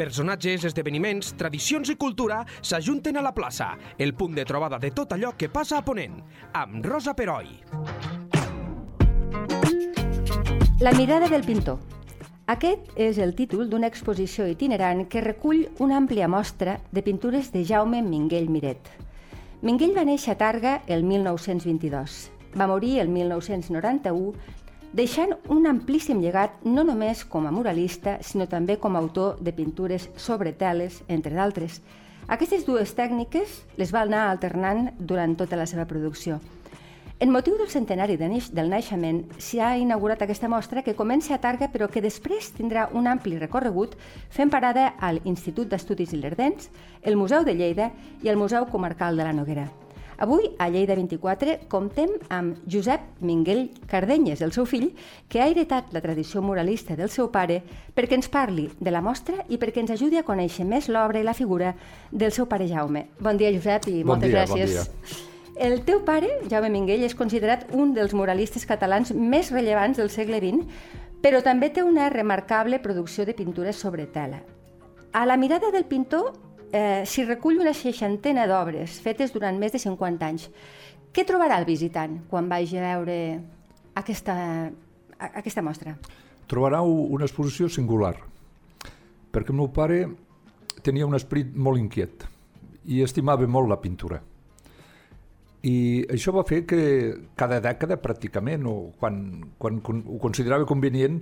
Personatges, esdeveniments, tradicions i cultura s'ajunten a la plaça, el punt de trobada de tot allò que passa a Ponent, amb Rosa Peroi. La mirada del pintor. Aquest és el títol d'una exposició itinerant que recull una àmplia mostra de pintures de Jaume Minguell Miret. Minguell va néixer a Targa el 1922. Va morir el 1991, deixant un amplíssim llegat no només com a muralista, sinó també com a autor de pintures sobre teles, entre d'altres. Aquestes dues tècniques les va anar alternant durant tota la seva producció. En motiu del centenari de neix, del naixement, s'hi ha inaugurat aquesta mostra que comença a Targa però que després tindrà un ampli recorregut fent parada al Institut d'Estudis Ilerdencs, el Museu de Lleida i el Museu Comarcal de la Noguera. Avui, a Lleida 24, comptem amb Josep Minguell Cardenyes, el seu fill, que ha heretat la tradició muralista del seu pare perquè ens parli de la mostra i perquè ens ajudi a conèixer més l'obra i la figura del seu pare Jaume. Bon dia, Josep, i bon moltes dia, gràcies. Bon dia. El teu pare, Jaume Minguell, és considerat un dels muralistes catalans més rellevants del segle XX, però també té una remarcable producció de pintures sobre tela. A la mirada del pintor eh, s'hi recull una seixantena d'obres fetes durant més de 50 anys. Què trobarà el visitant quan vagi a veure aquesta, aquesta mostra? Trobarà una exposició singular, perquè el meu pare tenia un esperit molt inquiet i estimava molt la pintura. I això va fer que cada dècada, pràcticament, o quan, quan, ho considerava convenient,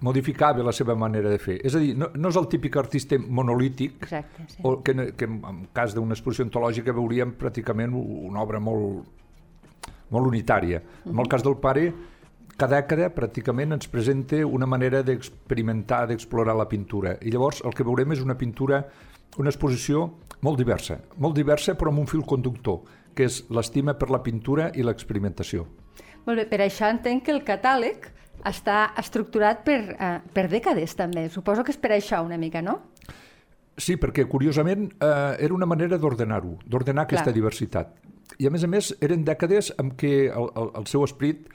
modificava la seva manera de fer. És a dir, no, no és el típic artista monolític, Exacte, sí. o que, que en cas d'una exposició ontològica veuríem pràcticament una obra molt, molt unitària. Uh -huh. En el cas del pare, cada dècada pràcticament ens presenta una manera d'experimentar, d'explorar la pintura. I llavors el que veurem és una pintura, una exposició molt diversa, molt diversa però amb un fil conductor, que és l'estima per la pintura i l'experimentació. Molt bé, per això entenc que el catàleg està estructurat per, uh, per dècades també. Suposo que és per això una mica, no? Sí, perquè curiosament eh, era una manera d'ordenar-ho, d'ordenar aquesta Clar. diversitat. I a més a més eren dècades en què el, el, el seu esprit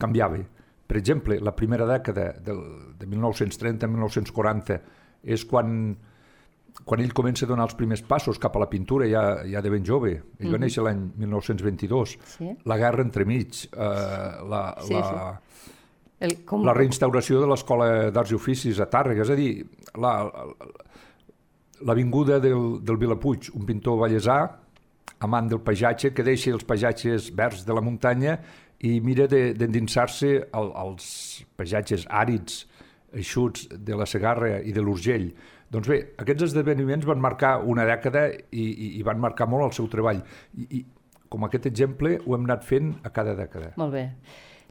canviava. Per exemple, la primera dècada del, de 1930-1940 és quan, quan ell comença a donar els primers passos cap a la pintura ja, ja de ben jove. Ell mm -hmm. va néixer l'any 1922. Sí. La guerra entremig, eh, la, Sí, la, El, com, la reinstauració de l'Escola d'Arts i Oficis a Tàrrega, és a dir, la, l'avinguda del, del Vilapuig, un pintor ballesà, amant del paisatge, que deixa els paisatges verds de la muntanya i mira d'endinsar-se de, al, als paisatges àrids, eixuts de la Segarra i de l'Urgell. Doncs bé, aquests esdeveniments van marcar una dècada i, i, i van marcar molt el seu treball. I, i com aquest exemple ho hem anat fent a cada dècada. Molt bé.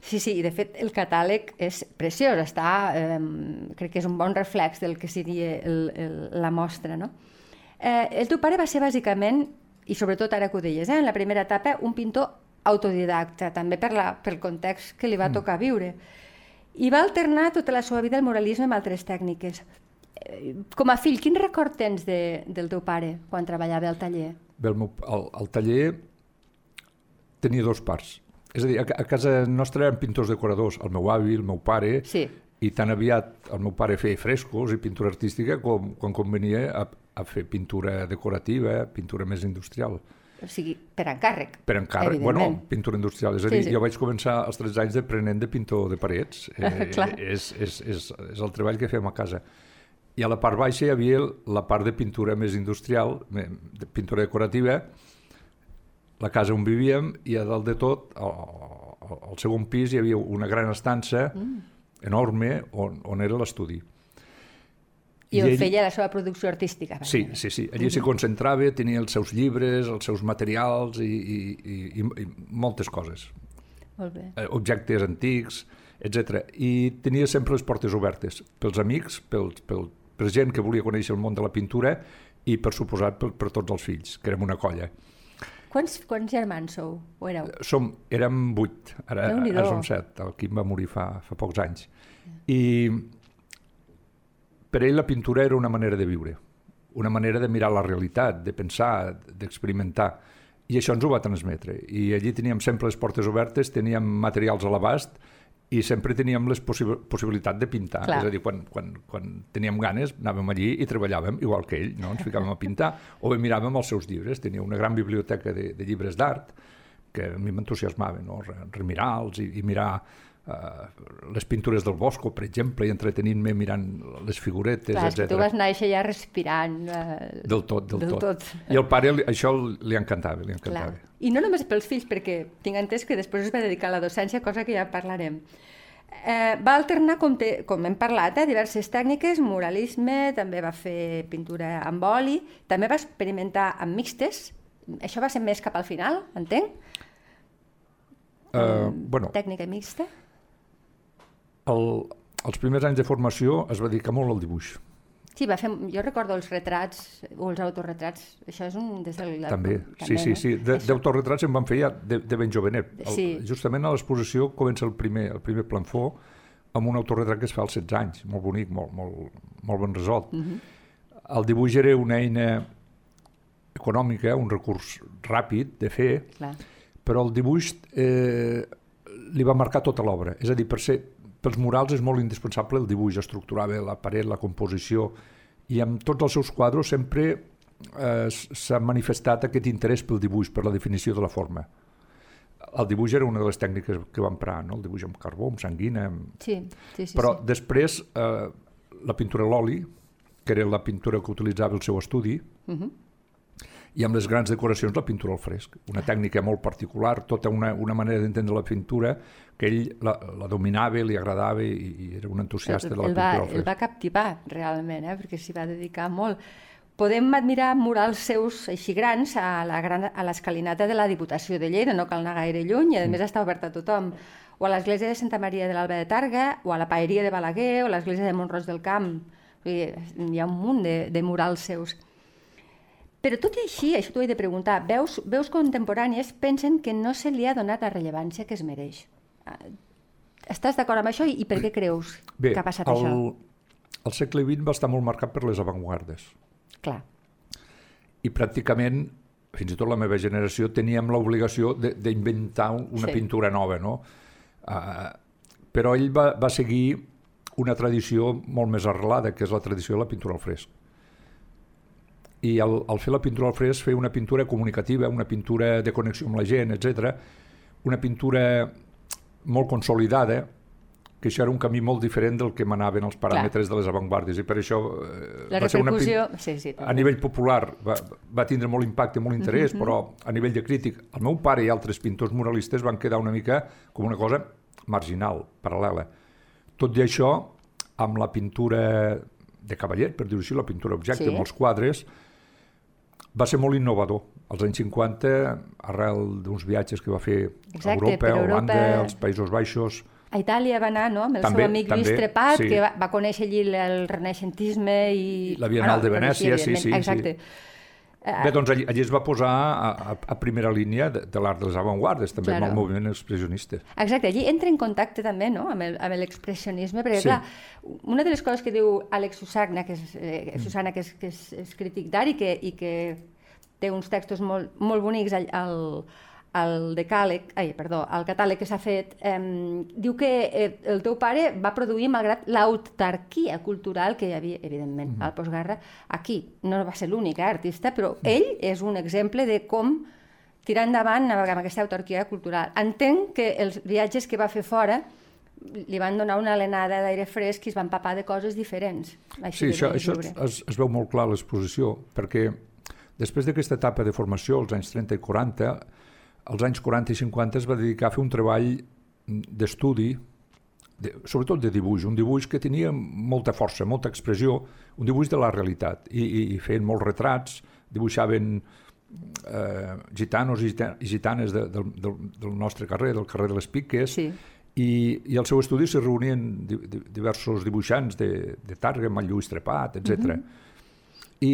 Sí, sí, i de fet el catàleg és preciós, està, eh, crec que és un bon reflex del que seria el, el, la mostra, no? Eh, el teu pare va ser bàsicament, i sobretot ara que ho deies, eh, en la primera etapa, un pintor autodidacta, també per la, pel context que li va tocar viure. I va alternar tota la seva vida el moralisme amb altres tècniques. Eh, Com a fill, quin record tens de, del teu pare quan treballava al taller? Bé, el, meu, el, el taller tenia dos parts. És a dir, a, casa nostra eren pintors decoradors, el meu avi, el meu pare, Sí. i tan aviat el meu pare feia frescos i pintura artística com quan convenia a, a fer pintura decorativa, pintura més industrial. O sigui, per encàrrec. Per encàrrec, bueno, pintura industrial. És a Sí, dir, sí. jo vaig començar als 13 anys d'aprenent de pintor de parets. Eh, és, és, és, és el treball que fem a casa. I a la part baixa hi havia la part de pintura més industrial, de pintura decorativa, la casa on vivíem, i a dalt de tot, al, al, segon pis, hi havia una gran estança mm. enorme on, on era l'estudi. I on feia la seva producció artística. Sí, sí, sí. Allí s'hi concentrava, tenia els seus llibres, els seus materials i, i, i, i, i moltes coses. Molt bé. eh, objectes antics, etc. I tenia sempre les portes obertes pels amics, pels, pel, per gent que volia conèixer el món de la pintura i, per suposat, per, per tots els fills, que érem una colla. Quants, quants germans sou? O éreu? Som, érem vuit, ara, ara som set, el Quim va morir fa, fa pocs anys. I per ell la pintura era una manera de viure, una manera de mirar la realitat, de pensar, d'experimentar. I això ens ho va transmetre. I allí teníem sempre les portes obertes, teníem materials a l'abast i sempre teníem les possi possibilitat de pintar. Clar. És a dir, quan, quan, quan teníem ganes, anàvem allí i treballàvem igual que ell, no? ens ficàvem a pintar, o bé miràvem els seus llibres. Tenia una gran biblioteca de, de llibres d'art que a mi m'entusiasmava, no? Re- remirar-los i, i mirar les pintures del Bosco, per exemple, i entretenint-me mirant les figuretes, Clar, etc. tu vas néixer ja respirant. Eh, Del tot, del, Del tot. tot. I al pare això li encantava, li clar. encantava. I no només pels fills, perquè tinc entès que després es va dedicar a la docència, cosa que ja parlarem. Eh, va alternar, com, te, com hem parlat, eh, diverses tècniques, muralisme, també va fer pintura amb oli, també va experimentar amb mixtes, això va ser més cap al final, entenc? Uh, bueno, Tècnica mixta. El, els primers anys de formació es va dedicar molt al dibuix. Sí, va fer, jo recordo els retrats o els autorretrats, això és un... Des del, També, sí, sí, no? sí. De- Això- D'autorretrats en van fer ja de, de ben jovenet. El, Sí. Justament a l'exposició comença el primer, el primer planfó amb un autorretrat que es fa als 16 anys, molt bonic, molt, molt, molt ben resolt. Mhm. El dibuix era una eina econòmica, un recurs ràpid de fer, Clar. però el dibuix eh, li va marcar tota l'obra. És a dir, per ser, pels murals és molt indispensable el dibuix, estructurava la paret, la composició, i amb tots els seus quadros sempre eh, s'ha manifestat aquest interès pel dibuix, per la definició de la forma. El dibuix era una de les tècniques que va emprar, no? el dibuix amb carbó, amb sanguina, amb... Sí, sí, sí. però sí. després eh, la pintura a l'oli, que era la pintura que utilitzava el seu estudi, Mhm. I amb les grans decoracions la pintura al fresc. Una tècnica molt particular, tota una, una manera d'entendre la pintura que ell la, la dominava, li agradava i, i era un entusiasta de la el, va, pintura al el fresc. va captivar realment, eh? perquè s'hi va dedicar molt. Podem admirar murals seus així grans a la gran, a l'escalinata de la Diputació de Lleida, no cal anar gaire lluny, i a més està obert a tothom. O a l'església de Santa Maria de l'Alba de Targa, o a la Paeria de Balaguer, o a l'església de Montroig del Camp. Hi ha un munt de, de murals seus. Però tot i així, això t'ho he de preguntar, veus, veus contemporànies pensen que no se li ha donat la rellevància que es mereix. Ah, Estàs d'acord amb això i, i per què creus Bé, que ha passat el, això? el segle XX va estar molt marcat per les avantguardes. Clar, I pràcticament, fins i tot la meva generació, teníem l'obligació de- d'inventar un- una Sí. pintura nova, no? Uh, però ell va, va seguir una tradició molt més arrelada, que és la tradició de la pintura al fresc. I al, al fer la pintura al fresc, fer una pintura comunicativa, una pintura de connexió amb la gent, etc. una pintura molt consolidada, que això era un camí molt diferent del que manaven els paràmetres de les avantguardes, i per això eh, la va ser una. Sí, sí, a nivell popular va, va tindre molt impacte, molt interès, Mhm. però a nivell de crític, el meu pare i altres pintors muralistes van quedar una mica com una cosa marginal, paral·lela. Tot i això, amb la pintura de cavaller, per dir-ho així, la pintura objecte, Sí. amb els quadres, va ser molt innovador. Als anys 50, arrel d'uns viatges que va fer Exacte, a Europa, a Holanda, Europa. als Països Baixos, A Itàlia va anar, no?, amb el També, seu amic Lluís també, Trepat, sí. que va, va conèixer allí el, renaixentisme i... La Biennal de coneixia, Venècia, sí, sí, evidentment, sí. Exacte. Bé, doncs allí, allí es va posar a, a, a primera línia de, de l'art de les avantguardes, també Claro. amb el moviment expressionista. Exacte, allí entra en contacte també no? amb l'expressionisme, perquè Sí. clar, una de les coses que diu Àlex Susana, que és, eh, Susana, que és, que és, és crític d'art i, que, i que té uns textos molt, molt bonics al, al, al decàleg, ai, perdó, al catàleg que s'ha fet, eh, diu que eh, el teu pare va produir malgrat l'autarquia cultural que hi havia, evidentment, al postguerra, aquí. No va ser l'únic eh, artista, però ell és un exemple de com tirar endavant amb aquesta autarquia cultural. Entenc que els viatges que va fer fora li van donar una alenada d'aire fresc i es van empapar de coses diferents. Sí, de això, això es, es veu molt clar a l'exposició, perquè després d'aquesta etapa de formació, als anys 30 i 40, als anys 40 i 50 es va dedicar a fer un treball d'estudi, de, sobretot de dibuix, un dibuix que tenia molta força, molta expressió, un dibuix de la realitat, i, i, i feien molts retrats, dibuixaven eh, gitanos i gita- i gitanes de, del, del, del nostre carrer, del carrer de les Piques, Sí. i, i al seu estudi s'hi reunien di, di, diversos dibuixants de, de Targa, amb el Lluís Trepat, etc. I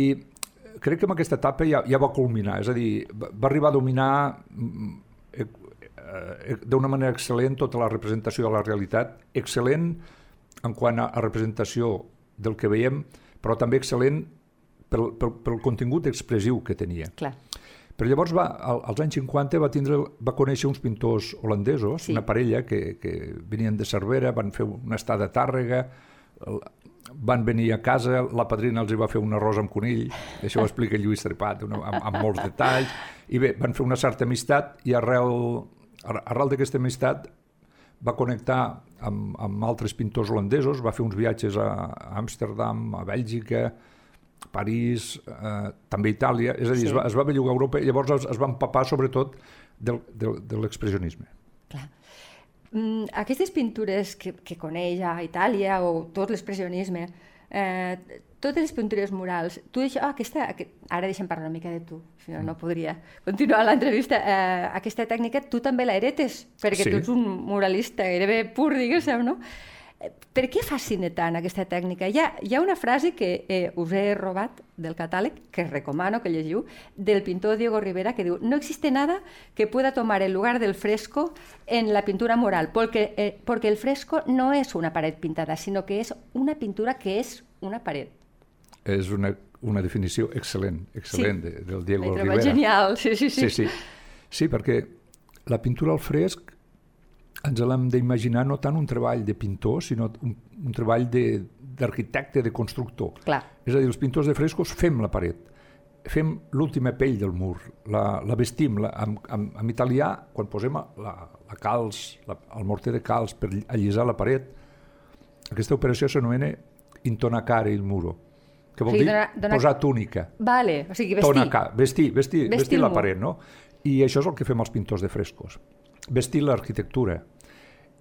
crec que en aquesta etapa ja, ja va culminar, és a dir, va, arribar a dominar mm, eh, eh, d'una manera excel·lent tota la representació de la realitat, excel·lent en quant a, a representació del que veiem, però també excel·lent pel, pel, pel contingut expressiu que tenia. Clar. Però llavors va, als anys 50 va, tindre, va conèixer uns pintors holandesos, Sí. una parella que, que venien de Cervera, van fer una estada a Tàrrega, van venir a casa, la padrina els hi va fer un arròs amb conill, això ho explica Lluís Trepat una, amb, amb molts detalls, i bé, van fer una certa amistat i arrel, ar- arrel d'aquesta amistat va connectar amb, amb altres pintors holandesos, va fer uns viatges a a Amsterdam, a Bèlgica, París, eh, també Itàlia, és a dir, Sí. sí. es, va, es va bellugar a Europa i llavors es, es va empapar sobretot del, del, de l'expressionisme. Clar. Mm, aquestes pintures que, que coneix a Itàlia o tot l'expressionisme, eh, totes les pintures murals, tu això, ah, aquesta, aquest, ara deixem parlar una mica de tu, si no, no podria continuar l'entrevista. Eh, aquesta tècnica tu també la heretes, perquè Sí. tu ets un muralista gairebé pur, diguéssim, no? Per què fascina tant aquesta tècnica? Hi ha, hi ha una frase que eh, us he robat del catàleg, que recomano que llegiu, del pintor Diego Rivera, que diu no existe nada que pueda tomar el lugar del fresco en la pintura mural, porque, eh, porque el fresco no es una pared pintada, sino que es una pintura que es una pared. És una, una definició excel·lent, excel·lent Sí. de, del Diego Rivera. genial, sí, sí, sí. Sí, sí. Sí, perquè la pintura al fresc ens l'hem d'imaginar no tant un treball de pintor, sinó un, un treball de- d'arquitecte, de, de constructor. Clar. És a dir, els pintors de frescos fem la paret, fem l'última pell del mur, la, la vestim. La, en, en, en italià, quan posem la, la calç, la, el morter de calç per allisar la paret, aquesta operació s'anomena intonacare il muro, que vol O sigui, dir donar- donar- posar túnica. Vale, o sigui, vestir. Tonaca, vestir, vestir, Vestir vestir, la paret, no? I això és el que fem els pintors de frescos. Vestir l'arquitectura.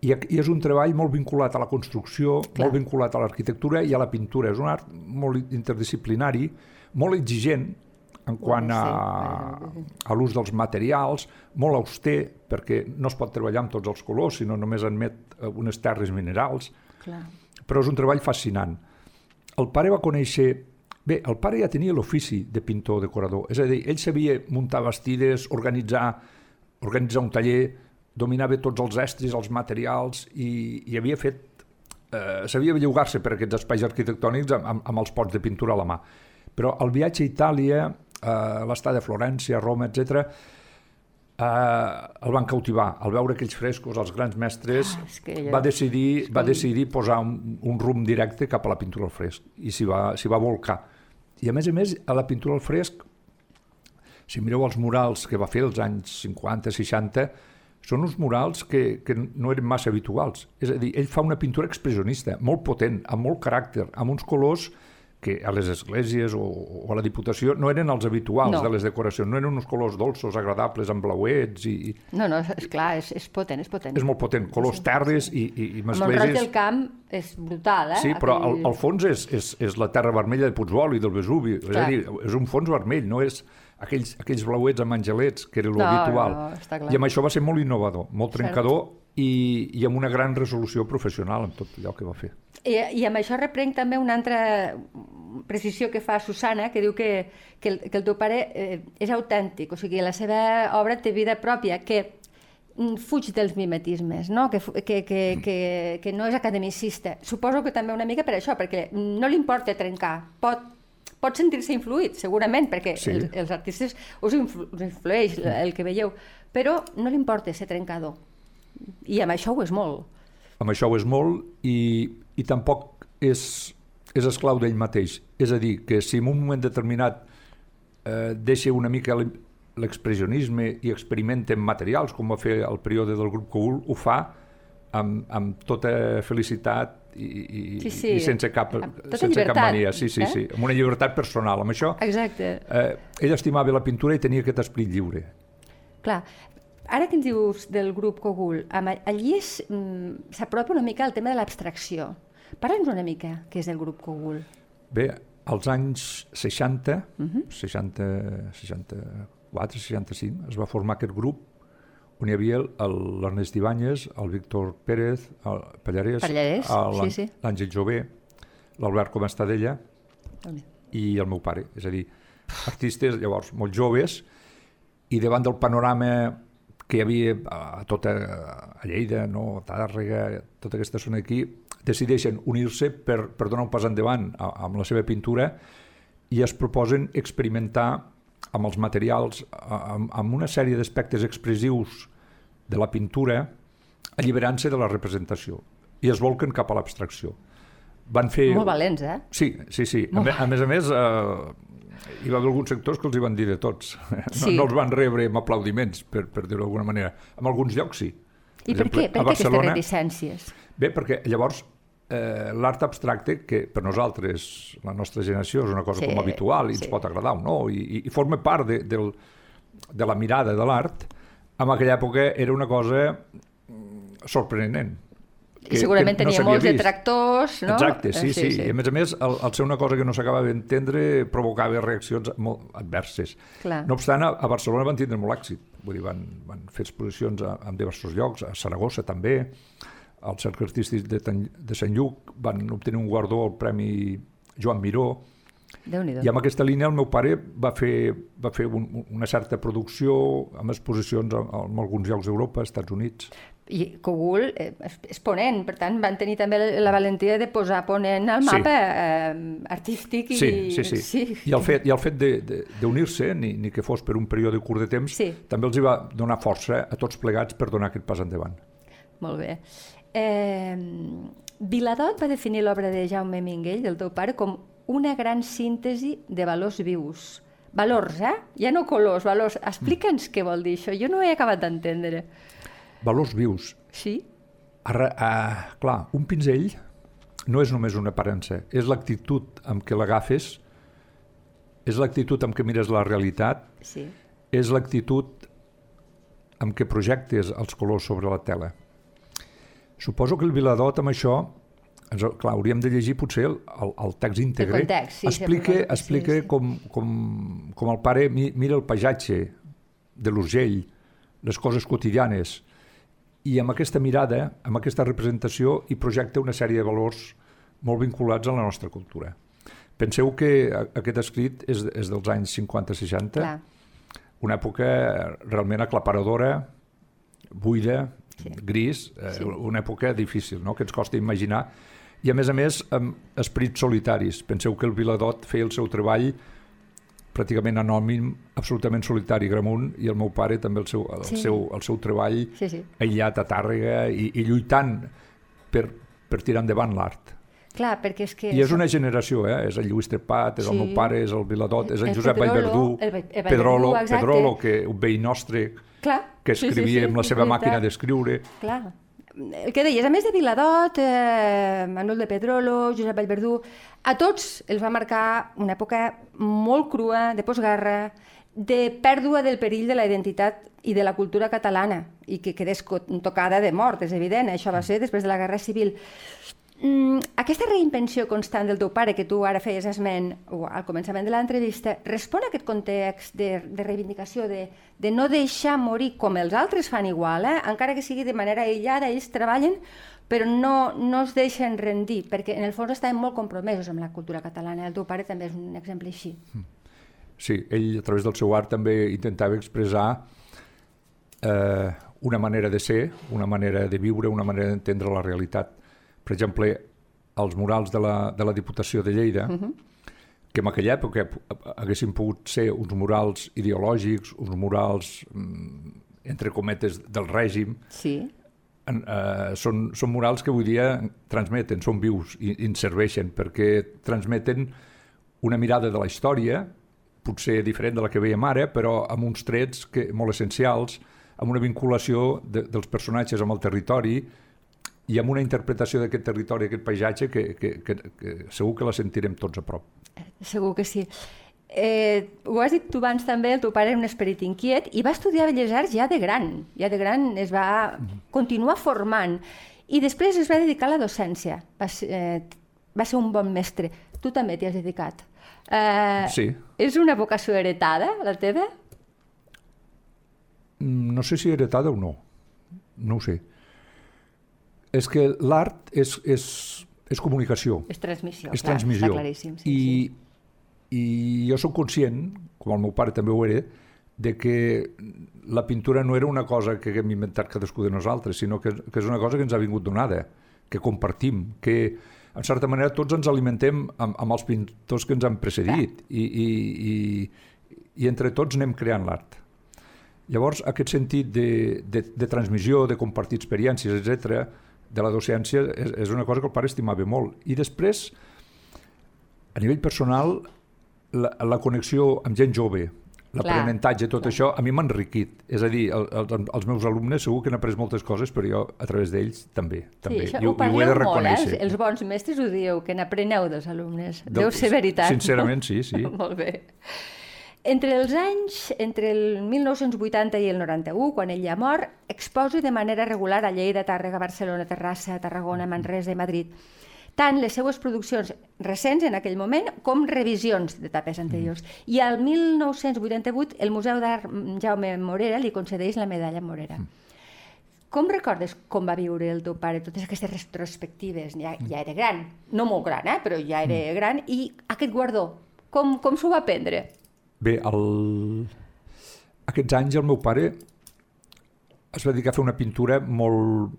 I, I és un treball molt vinculat a la construcció, Clar. molt vinculat a l'arquitectura i a la pintura. És un art molt interdisciplinari, molt exigent en quant a, a l'ús dels materials, molt auster, perquè no es pot treballar amb tots els colors, sinó només admet eh, unes terres minerals Clar. però és un treball fascinant. El pare va conèixer... Bé, el pare ja tenia l'ofici de pintor decorador, és a dir, ell sabia muntar vestides, organitzar, organitzar un taller, dominava tots els estris, els materials, i, i havia fet... Eh, sabia bellugar-se per aquests espais arquitectònics amb, amb, amb els pots de pintura a la mà. Però el viatge a Itàlia, eh, l'estada a Florència, Roma, etc eh, el van cautivar. Al veure aquells frescos, els grans mestres, Ah, que ella- va decidir, va decidir posar un, un rumb directe cap a la pintura al fresc i s'hi va, va volcar. I a més a més, a la pintura al fresc, si mireu els murals que va fer als anys 50, 60, són uns murals que, que no eren massa habituals. És a dir, ell fa una pintura expressionista, molt potent, amb molt caràcter, amb uns colors que a les esglésies o, o a la Diputació no eren els habituals No. de les decoracions, no eren uns colors dolços, agradables, amb blauets i, No, no, és clar, és, és potent, és potent. és molt potent, colors terres i, i, i Amb el roig del camp és brutal, eh? Sí, però al, Aquell- al fons és, és, és la terra vermella de Puigdol i del Vesuvi. És Clar. a dir, és un fons vermell, no és aquells, aquells blauets amb angelets, que era No, l'habitual. no, clar. I amb això va ser molt innovador, molt Cert. trencador i, i amb una gran resolució professional en tot allò que va fer. I, I amb això reprenc també una altra precisió que fa Susana, que diu que, que, el, que el teu pare eh, és autèntic, o sigui, la seva obra té vida pròpia, que mm, fuig dels mimetismes, no? Que, que, que, que, que no és academicista. Suposo que també una mica per això, perquè no li importa trencar. Pot, pot sentir-se influït, segurament, perquè Sí. els, els artistes us, influ, us influeix el que veieu, però no li importa ser trencador. I amb això ho és molt. Amb això ho és molt i, i tampoc és, és esclau d'ell mateix. És a dir, que si en un moment determinat eh, deixa una mica l'expressionisme i experimenta amb materials, com va fer el període del grup Cogul, ho fa amb, amb tota felicitat i, i, Sí, sí. i sense cap, tota sense cap llibertat, mania. Sí, sí, eh? sí, amb una llibertat personal. Amb això, Exacte. eh, ell estimava la pintura i tenia aquest esprit lliure. Clar, ara que ens dius del grup Cogul, allí mm, s'apropa una mica al tema de l'abstracció. Parla'ns una mica què és el grup Cogul. Bé, als anys 60, Mhm. 60, 64, 65, es va formar aquest grup on hi havia l'Ernest Ibáñez, el Víctor Pérez, el Pallarès, Pallarès, el- sí, sí. l'Àngel Jové, l'Albert Comestadella i el meu pare. És a dir, artistes llavors molt joves i davant del panorama que hi havia a tota a Lleida, no, a Tàrrega, tota aquesta zona aquí, decideixen unir-se per, per donar un pas endavant a- amb la seva pintura i es proposen experimentar amb els materials, amb, amb una sèrie d'aspectes expressius de la pintura, alliberant-se de la representació i es volquen cap a l'abstracció. Van fer... Molt valents, eh? Sí, sí, sí. A, a més a més, eh, hi va haver alguns sectors que els hi van dir de tots. Sí. No, no els van rebre amb aplaudiments, per, per dir-ho d'alguna manera. En alguns llocs sí. I per, exemple, per què? Per què aquestes reticències? Bé, perquè llavors eh, l'art abstracte, que per nosaltres, la nostra generació, és una cosa sí, com habitual i sí. ens pot agradar o no, i, i forma part de, del, de la mirada de l'art, en aquella època era una cosa mm, sorprenent. Que, I segurament que no tenia molts vist. detractors, no? Exacte, sí, sí. sí. sí. I a més a més, el, el ser una cosa que no s'acaba d'entendre provocava reaccions molt adverses. Clar. No obstant, a, a Barcelona van tindre molt èxit. Vull dir, van, van fer exposicions a, en diversos llocs, a Saragossa també, al Cercle Artístic de, de Sant Lluc van obtenir un guardó al Premi Joan Miró, i amb aquesta línia el meu pare va fer, va fer un, una certa producció amb exposicions en alguns llocs d'Europa, Estats Units. I Cogul eh, és ponent, per tant van tenir també la valentia de posar ponent al mapa sí. eh, artístic. I... Sí, sí, sí, sí. I el fet, i el fet d'unir-se, ni, ni que fos per un període curt de temps, sí. també els hi va donar força a tots plegats per donar aquest pas endavant. Molt bé. Eh, Viladot va definir l'obra de Jaume Minguell, del teu pare, com una gran síntesi de valors vius. Valors, eh? Ja no colors, valors. Explica'ns què vol dir això. Jo no he acabat d'entendre. Valors vius. Sí. Arra, uh, clar, un pinzell no és només una aparença, és l'actitud amb què l'agafes, és l'actitud amb què mires la realitat, sí. és l'actitud amb què projectes els colors sobre la tela. Suposo que el Viladot amb això ens, clar, hauríem de llegir potser el, el, el text íntegre. El context, sí, explica, sí, explica sí, sí. Com, com, com el pare mira el paisatge de l'Urgell, les coses quotidianes, i amb aquesta mirada, amb aquesta representació, hi projecta una sèrie de valors molt vinculats a la nostra cultura. Penseu que aquest escrit és, és dels anys 50-60, una època realment aclaparadora, buida, sí. gris, eh, sí. una època difícil, no? que ens costa imaginar, i a més a més amb esprits solitaris. Penseu que el Viladot feia el seu treball pràcticament anònim, absolutament solitari, Gramunt, i el meu pare també el seu, el sí. seu, el seu treball sí, sí. aïllat a Tàrrega i, i lluitant per, per tirar endavant l'art. Clar, perquè és que... I és una generació, eh? És el Lluís Trepat, és sí. el meu pare, és el Viladot, és el, el Josep Vallverdú, el, el Pedrolo, Pedrolo, que un veí nostre, Clar. que escrivia sí, sí, sí, amb la seva màquina d'escriure. Clar el que deies, a més de Viladot, eh, Manuel de Pedrolo, Josep Vallverdú, a tots els va marcar una època molt crua, de postguerra, de pèrdua del perill de la identitat i de la cultura catalana, i que quedés tocada de mort, és evident, això va ser després de la Guerra Civil. Mm, aquesta reinvenció constant del teu pare, que tu ara feies esment o al començament de l'entrevista, respon a aquest context de, de reivindicació, de, de no deixar morir com els altres fan igual, eh? encara que sigui de manera aïllada, ells treballen, però no, no es deixen rendir, perquè en el fons estaven molt compromesos amb la cultura catalana. El teu pare també és un exemple així. Hmm. Sí, ell a través del seu art també intentava expressar eh, una manera de ser, una manera de viure, una manera d'entendre la realitat per exemple, els murals de la, de la Diputació de Lleida, uh mhm. -huh. que en aquella època haguessin pogut ser uns murals ideològics, uns murals, mm, entre cometes, del règim, sí. en, eh, són, són murals que avui dia transmeten, són vius i, i ens serveixen perquè transmeten una mirada de la història, potser diferent de la que veiem ara, però amb uns trets que, molt essencials, amb una vinculació de, dels personatges amb el territori, i amb una interpretació d'aquest territori, aquest paisatge, que, que, que, que segur que la sentirem tots a prop. Segur que sí. Eh, ho has dit tu abans també, el teu pare era un esperit inquiet i va estudiar Belles Arts ja de gran. Ja de gran es va mhm. continuar formant i després es va dedicar a la docència. Va ser, eh, va ser un bon mestre. Tu també t'hi has dedicat. Eh, sí. És una vocació heretada, la teva? Mm, no sé si heretada o no. No ho sé és que l'art és, és, és comunicació. És transmissió, és clar, transmissió. està claríssim. Sí, I, sí. I jo sóc conscient, com el meu pare també ho era, de que la pintura no era una cosa que haguem inventat cadascú de nosaltres, sinó que, que és una cosa que ens ha vingut donada, que compartim, que en certa manera tots ens alimentem amb, amb els pintors que ens han precedit i, i, i, i entre tots anem creant l'art. Llavors, aquest sentit de, de, de transmissió, de compartir experiències, etc de la docència és, és una cosa que el pare estimava molt. I després, a nivell personal, la, la connexió amb gent jove, l'aprenentatge, tot clar. això, a mi m'ha enriquit. És a dir, el, el, els meus alumnes segur que han après moltes coses, però jo, a través d'ells, també. també. Sí, això I, ho, i ho he de reconèixer. Molt, eh? Els, els bons mestres ho dieu, que n'apreneu dels alumnes. Deu ser veritat. Sincerament, no? sí, sí. molt bé. Entre els anys, entre el 1980 i el 91, quan ell ja mor, exposa de manera regular a Lleida, Tàrrega, Barcelona, Terrassa, Tarragona, Manresa i Madrid tant les seues produccions recents en aquell moment com revisions d'etapes anteriors. Mm. I al 1988 el Museu d'Art Jaume Morera li concedeix la medalla Morera. Mm. Com recordes com va viure el teu pare totes aquestes retrospectives? Ja, mm. ja era gran, no molt gran, eh? però ja era mm. gran, i aquest guardó, com, com s'ho va prendre? Bé, el... aquests anys el meu pare es va dedicar a fer una pintura molt,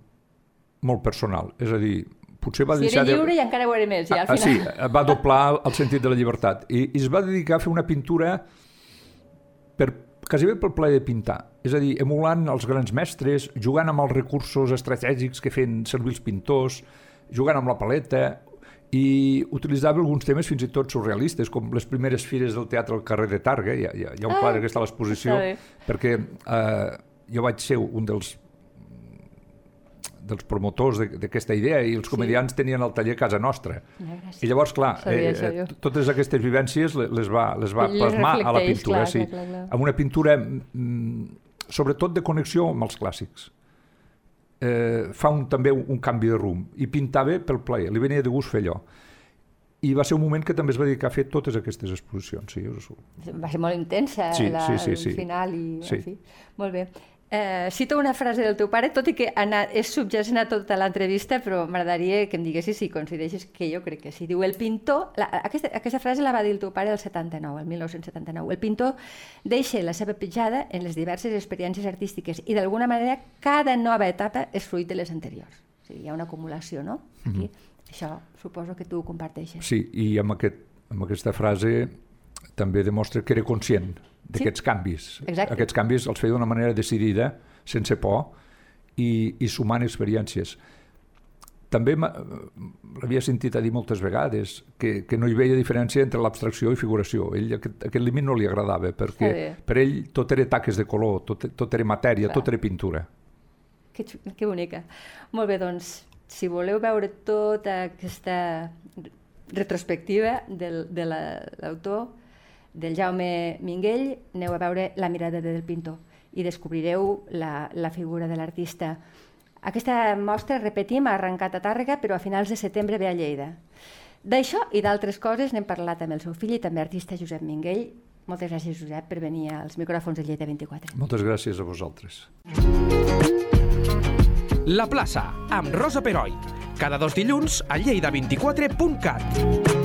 molt personal. És a dir, potser va si deixar... era lliure de... i encara ho era més, ja, al ah, final. Sí, va doblar el sentit de la llibertat. I, I es va dedicar a fer una pintura per, quasi bé pel plaer de pintar. És a dir, emulant els grans mestres, jugant amb els recursos estratègics que feien servir els pintors, jugant amb la paleta, i utilitzava alguns temes fins i tot surrealistes, com les primeres fires del teatre al carrer de Targa, hi ha, hi ha, un ah, quadre que està a l'exposició, perquè eh, jo vaig ser un dels dels promotors d'aquesta idea i els comedians sí. tenien el taller a casa nostra. Gràcies. I llavors, clar, sabia, eh, sabia. totes aquestes vivències les va, les va plasmar a la pintura, clar, sí. Clar, clar, clar. amb una pintura mm, sobretot de connexió amb els clàssics eh, fa un, també un, un canvi de rumb i pintava pel plaer, li venia de gust fer allò i va ser un moment que també es va dedicar a fer totes aquestes exposicions. Sí, us... Va ser molt intensa sí, la, sí, sí, sí. el final i sí. en fi. Molt bé. Eh, cito una frase del teu pare, tot i que anat, és subjacent a tota l'entrevista, però m'agradaria que em diguessis si coincideixes que jo crec que sí. Diu, el pintor... La, aquesta, aquesta frase la va dir el teu pare el 79, el 1979. El pintor deixa la seva pitjada en les diverses experiències artístiques i d'alguna manera cada nova etapa és fruit de les anteriors. O sigui, hi ha una acumulació, no? Aquí, mm -hmm. Això suposo que tu ho comparteixes. Sí, i amb, aquest, amb aquesta frase també demostra que era conscient d'aquests sí. canvis. Exacte. Aquests canvis els feia d'una manera decidida, sense por, i, i sumant experiències. També l'havia sentit a dir moltes vegades que, que no hi veia diferència entre l'abstracció i figuració. Ell aquest, aquest límit no li agradava perquè per ell tot era taques de color, tot, tot era matèria, Clar. tot era pintura. Que, que bonica. Molt bé, doncs, si voleu veure tota aquesta retrospectiva del, de l'autor, la, del Jaume Minguell, aneu a veure La mirada del pintor i descobrireu la, la figura de l'artista. Aquesta mostra, repetim, ha arrencat a Tàrrega, però a finals de setembre ve a Lleida. D'això i d'altres coses n'hem parlat amb el seu fill i també artista Josep Minguell. Moltes gràcies, Josep, per venir als micròfons de Lleida 24. Moltes gràcies a vosaltres. La plaça, amb Rosa Peroi. Cada dos dilluns a lleida24.cat.